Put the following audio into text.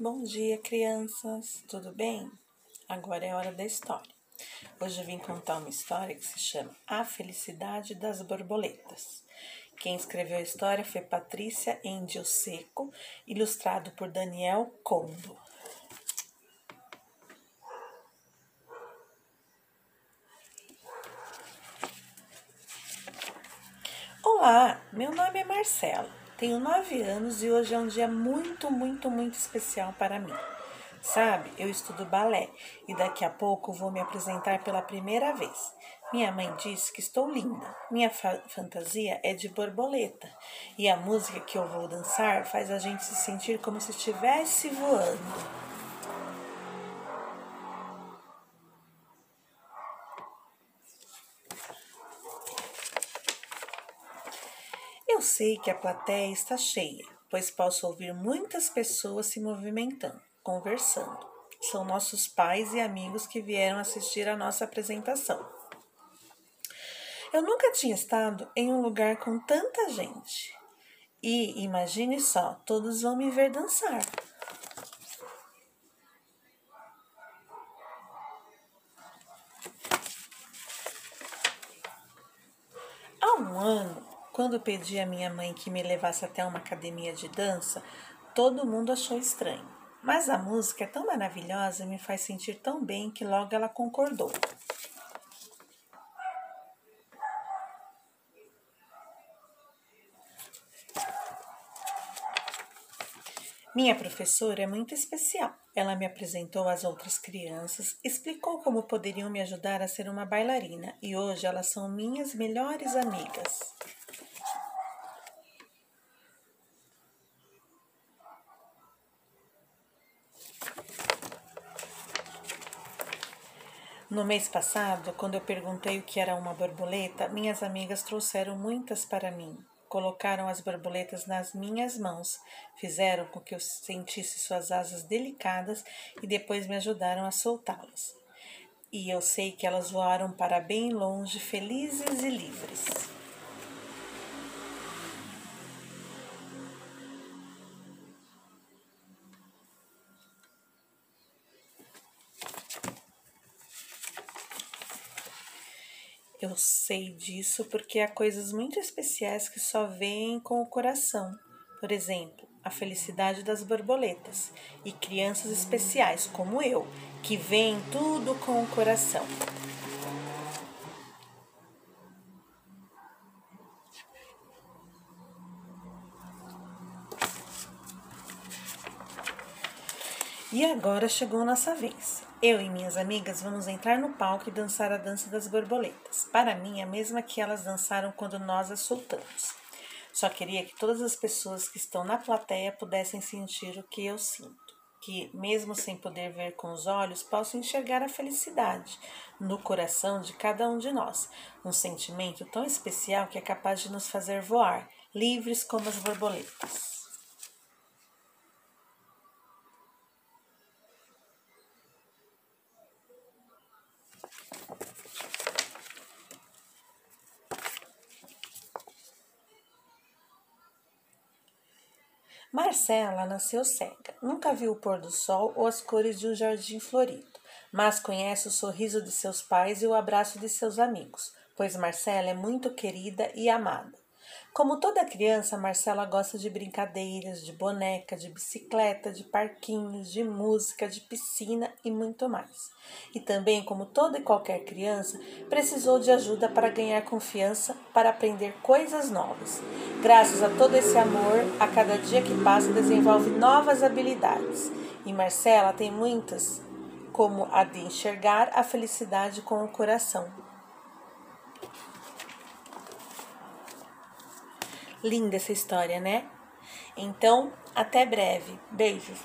Bom dia, crianças! Tudo bem? Agora é hora da história. Hoje eu vim contar uma história que se chama A Felicidade das Borboletas. Quem escreveu a história foi Patrícia Endio Seco, ilustrado por Daniel Condo. Olá, meu nome é Marcela. Tenho nove anos e hoje é um dia muito, muito, muito especial para mim. Sabe, eu estudo balé e daqui a pouco vou me apresentar pela primeira vez. Minha mãe disse que estou linda. Minha fa fantasia é de borboleta e a música que eu vou dançar faz a gente se sentir como se estivesse voando. Eu sei que a plateia está cheia, pois posso ouvir muitas pessoas se movimentando, conversando. São nossos pais e amigos que vieram assistir a nossa apresentação. Eu nunca tinha estado em um lugar com tanta gente. E imagine só, todos vão me ver dançar. Há um ano, quando pedi à minha mãe que me levasse até uma academia de dança, todo mundo achou estranho. Mas a música é tão maravilhosa e me faz sentir tão bem que logo ela concordou. Minha professora é muito especial. Ela me apresentou às outras crianças, explicou como poderiam me ajudar a ser uma bailarina e hoje elas são minhas melhores amigas. No mês passado, quando eu perguntei o que era uma borboleta, minhas amigas trouxeram muitas para mim. Colocaram as borboletas nas minhas mãos, fizeram com que eu sentisse suas asas delicadas e depois me ajudaram a soltá-las. E eu sei que elas voaram para bem longe, felizes e livres. Eu sei disso porque há coisas muito especiais que só vêm com o coração. Por exemplo, a felicidade das borboletas e crianças especiais como eu, que veem tudo com o coração. E agora chegou nossa vez. Eu e minhas amigas vamos entrar no palco e dançar a dança das borboletas. Para mim, é a mesma que elas dançaram quando nós as soltamos. Só queria que todas as pessoas que estão na plateia pudessem sentir o que eu sinto. Que, mesmo sem poder ver com os olhos, posso enxergar a felicidade no coração de cada um de nós. Um sentimento tão especial que é capaz de nos fazer voar, livres como as borboletas. Marcela nasceu cega, nunca viu o pôr do sol ou as cores de um jardim florido, mas conhece o sorriso de seus pais e o abraço de seus amigos, pois Marcela é muito querida e amada. Como toda criança, Marcela gosta de brincadeiras, de boneca, de bicicleta, de parquinhos, de música, de piscina e muito mais. E também, como toda e qualquer criança, precisou de ajuda para ganhar confiança, para aprender coisas novas. Graças a todo esse amor, a cada dia que passa desenvolve novas habilidades. E Marcela tem muitas, como a de enxergar a felicidade com o coração Linda essa história, né? Então, até breve. Beijos.